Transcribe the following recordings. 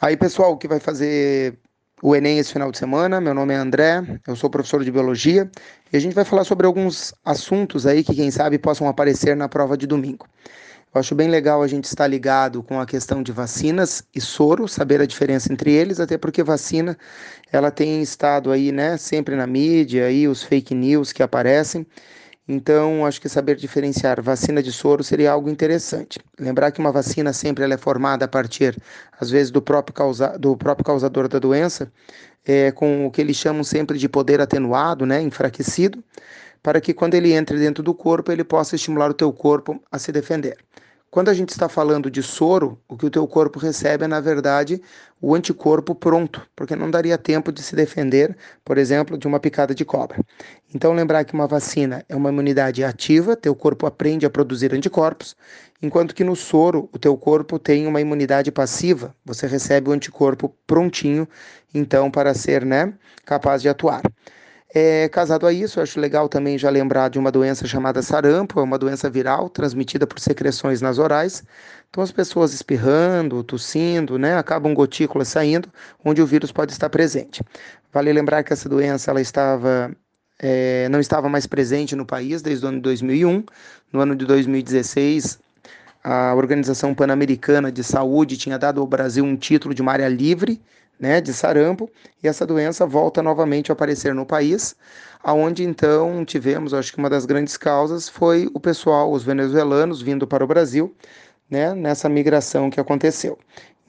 Aí, pessoal, que vai fazer o Enem esse final de semana, meu nome é André, eu sou professor de Biologia e a gente vai falar sobre alguns assuntos aí que, quem sabe, possam aparecer na prova de domingo. Eu acho bem legal a gente estar ligado com a questão de vacinas e soro, saber a diferença entre eles, até porque vacina, ela tem estado aí, né, sempre na mídia, aí os fake news que aparecem, então, acho que saber diferenciar vacina de soro seria algo interessante. Lembrar que uma vacina sempre ela é formada a partir, às vezes, do próprio, causa, do próprio causador da doença, é, com o que eles chamam sempre de poder atenuado, né, enfraquecido, para que quando ele entre dentro do corpo, ele possa estimular o teu corpo a se defender. Quando a gente está falando de soro, o que o teu corpo recebe é, na verdade, o anticorpo pronto, porque não daria tempo de se defender, por exemplo, de uma picada de cobra. Então, lembrar que uma vacina é uma imunidade ativa, teu corpo aprende a produzir anticorpos, enquanto que no soro, o teu corpo tem uma imunidade passiva, você recebe o anticorpo prontinho, então, para ser né, capaz de atuar. É, casado a isso, eu acho legal também já lembrar de uma doença chamada sarampo, é uma doença viral transmitida por secreções nasorais. Então as pessoas espirrando, tossindo, né, acabam gotículas saindo, onde o vírus pode estar presente. Vale lembrar que essa doença ela estava é, não estava mais presente no país desde o ano de 2001. No ano de 2016, a Organização Pan-Americana de Saúde tinha dado ao Brasil um título de uma área livre né, de sarampo, e essa doença volta novamente a aparecer no país, aonde então tivemos, acho que uma das grandes causas foi o pessoal, os venezuelanos vindo para o Brasil, né, nessa migração que aconteceu.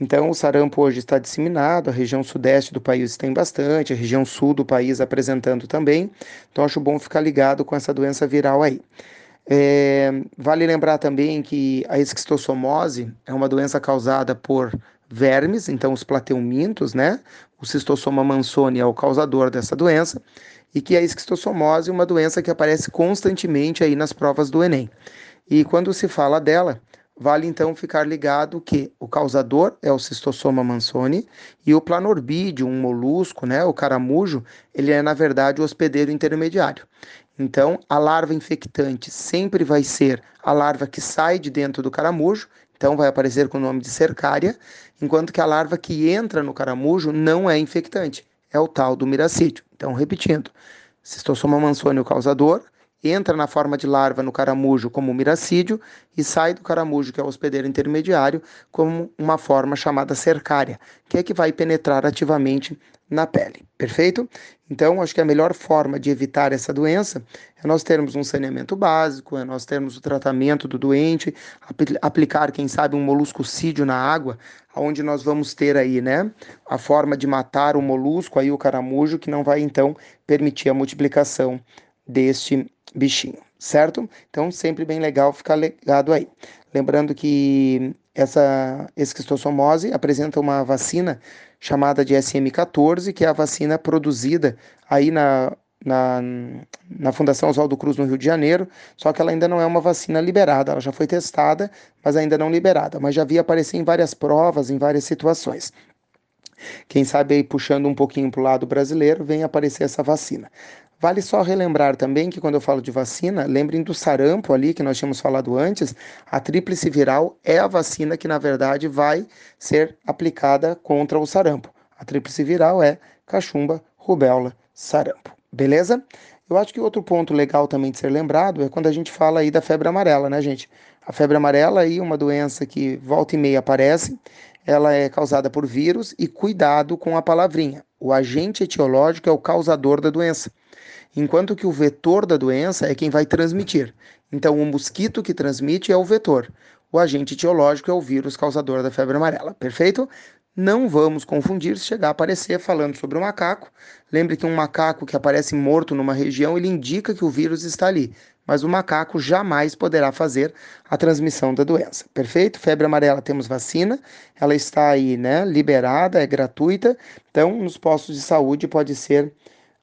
Então, o sarampo hoje está disseminado, a região sudeste do país tem bastante, a região sul do país apresentando também. Então, acho bom ficar ligado com essa doença viral aí. É, vale lembrar também que a esquistossomose é uma doença causada por vermes, então os plateumintos, né? O cistossoma mansoni é o causador dessa doença e que a esquistossomose é uma doença que aparece constantemente aí nas provas do Enem. E quando se fala dela, vale então ficar ligado que o causador é o cistossoma mansoni e o planorbídeo, um molusco, né, o caramujo, ele é na verdade o hospedeiro intermediário. Então, a larva infectante sempre vai ser a larva que sai de dentro do caramujo então vai aparecer com o nome de cercária, enquanto que a larva que entra no caramujo não é infectante, é o tal do miracídio. Então, repetindo, Cistossoma mansoni o causador, entra na forma de larva no caramujo como miracídio e sai do caramujo, que é o hospedeiro intermediário, como uma forma chamada cercária, que é que vai penetrar ativamente na pele. Perfeito? Então, acho que a melhor forma de evitar essa doença é nós termos um saneamento básico, é nós termos o tratamento do doente, apl aplicar, quem sabe, um moluscocídio na água, onde nós vamos ter aí, né, a forma de matar o molusco, aí o caramujo, que não vai então permitir a multiplicação deste bichinho, certo? Então, sempre bem legal ficar ligado aí. Lembrando que essa esquistossomose apresenta uma vacina chamada de SM14, que é a vacina produzida aí na, na, na Fundação Oswaldo Cruz, no Rio de Janeiro, só que ela ainda não é uma vacina liberada, ela já foi testada, mas ainda não liberada, mas já vi aparecer em várias provas, em várias situações. Quem sabe aí puxando um pouquinho para o lado brasileiro, vem aparecer essa vacina. Vale só relembrar também que quando eu falo de vacina, lembrem do sarampo ali que nós tínhamos falado antes, a tríplice viral é a vacina que na verdade vai ser aplicada contra o sarampo. A tríplice viral é cachumba, rubéola, sarampo. Beleza? Eu acho que outro ponto legal também de ser lembrado é quando a gente fala aí da febre amarela, né, gente? A febre amarela aí é uma doença que volta e meia aparece, ela é causada por vírus e cuidado com a palavrinha. O agente etiológico é o causador da doença enquanto que o vetor da doença é quem vai transmitir. Então, o mosquito que transmite é o vetor. O agente etiológico é o vírus causador da febre amarela. Perfeito? Não vamos confundir se chegar a aparecer falando sobre o macaco. Lembre que um macaco que aparece morto numa região, ele indica que o vírus está ali, mas o macaco jamais poderá fazer a transmissão da doença. Perfeito? Febre amarela temos vacina, ela está aí, né, liberada, é gratuita. Então, nos postos de saúde pode ser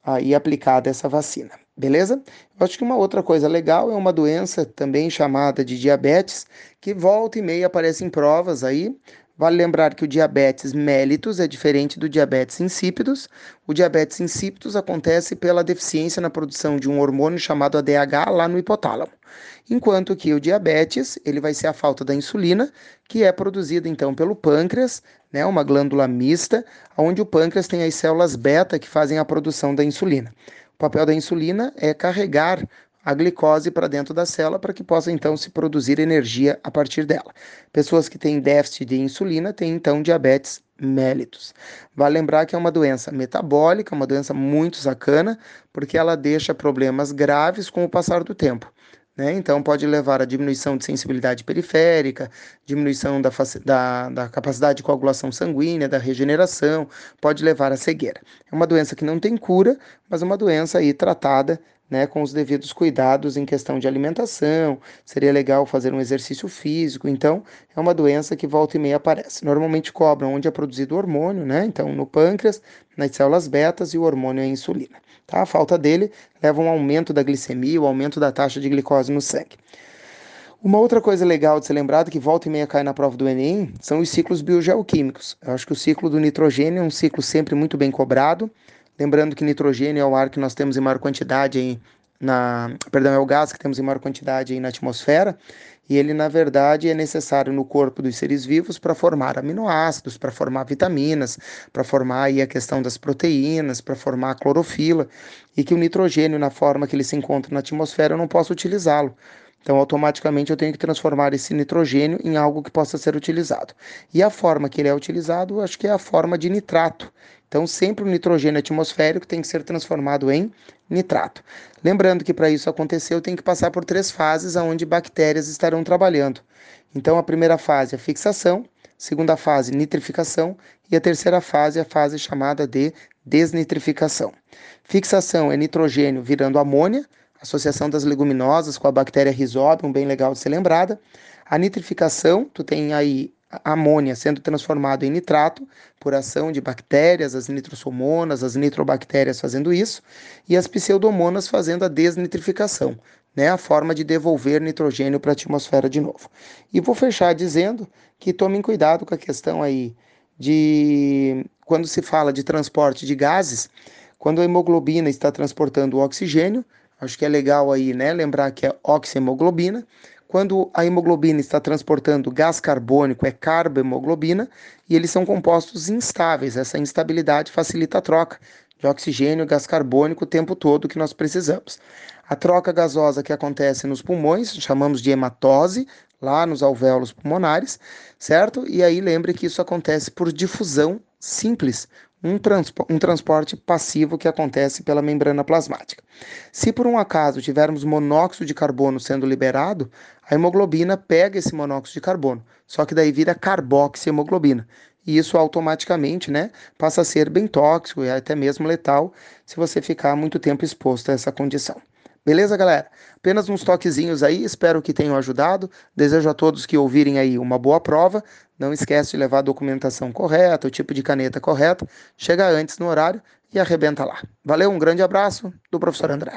aí aplicada essa vacina. Beleza? Eu acho que uma outra coisa legal é uma doença também chamada de diabetes, que volta e meia aparece em provas aí. Vale lembrar que o diabetes mellitus é diferente do diabetes insípidos. O diabetes insípidos acontece pela deficiência na produção de um hormônio chamado ADH lá no hipotálamo. Enquanto que o diabetes, ele vai ser a falta da insulina, que é produzida então pelo pâncreas, né, uma glândula mista, onde o pâncreas tem as células beta que fazem a produção da insulina. O papel da insulina é carregar a glicose para dentro da célula para que possa então se produzir energia a partir dela. Pessoas que têm déficit de insulina têm então diabetes mellitus. Vale lembrar que é uma doença metabólica, uma doença muito sacana, porque ela deixa problemas graves com o passar do tempo. Né? Então, pode levar a diminuição de sensibilidade periférica, diminuição da, da, da, capacidade de coagulação sanguínea, da regeneração, pode levar à cegueira. É uma doença que não tem cura, mas é uma doença aí tratada né, com os devidos cuidados em questão de alimentação, seria legal fazer um exercício físico. Então, é uma doença que volta e meia aparece. Normalmente cobram onde é produzido o hormônio, né? Então, no pâncreas, nas células betas e o hormônio é a insulina. Tá? A falta dele leva a um aumento da glicemia, o um aumento da taxa de glicose no sangue. Uma outra coisa legal de ser lembrado que volta e meia cai na prova do Enem são os ciclos biogeoquímicos. Eu acho que o ciclo do nitrogênio é um ciclo sempre muito bem cobrado. Lembrando que nitrogênio é o ar que nós temos em maior quantidade em, na, perdão, é o gás que temos em maior quantidade aí na atmosfera, e ele na verdade é necessário no corpo dos seres vivos para formar aminoácidos, para formar vitaminas, para formar aí a questão das proteínas, para formar a clorofila, e que o nitrogênio na forma que ele se encontra na atmosfera eu não posso utilizá-lo. Então, automaticamente eu tenho que transformar esse nitrogênio em algo que possa ser utilizado. E a forma que ele é utilizado, acho que é a forma de nitrato. Então, sempre o nitrogênio atmosférico tem que ser transformado em nitrato. Lembrando que para isso acontecer, eu tenho que passar por três fases onde bactérias estarão trabalhando. Então, a primeira fase é a fixação, segunda fase, nitrificação, e a terceira fase é a fase chamada de desnitrificação. Fixação é nitrogênio virando amônia, associação das leguminosas com a bactéria Rhizobium, bem legal de ser lembrada. A nitrificação, tu tem aí amônia sendo transformado em nitrato por ação de bactérias, as nitrosomonas, as nitrobactérias fazendo isso, e as pseudomonas fazendo a desnitrificação, né, a forma de devolver nitrogênio para a atmosfera de novo. E vou fechar dizendo que tomem cuidado com a questão aí de quando se fala de transporte de gases, quando a hemoglobina está transportando o oxigênio, Acho que é legal aí, né, lembrar que é oxihemoglobina. Quando a hemoglobina está transportando gás carbônico, é carbohemoglobina, e eles são compostos instáveis. Essa instabilidade facilita a troca de oxigênio gás carbônico o tempo todo que nós precisamos. A troca gasosa que acontece nos pulmões, chamamos de hematose, lá nos alvéolos pulmonares, certo? E aí lembre que isso acontece por difusão simples, um, transpo um transporte passivo que acontece pela membrana plasmática. Se por um acaso tivermos monóxido de carbono sendo liberado, a hemoglobina pega esse monóxido de carbono, só que daí vira carboxihemoglobina. E isso automaticamente né, passa a ser bem tóxico e até mesmo letal se você ficar muito tempo exposto a essa condição. Beleza, galera? Apenas uns toquezinhos aí, espero que tenham ajudado. Desejo a todos que ouvirem aí uma boa prova. Não esquece de levar a documentação correta, o tipo de caneta correto. Chega antes no horário e arrebenta lá. Valeu, um grande abraço do professor André.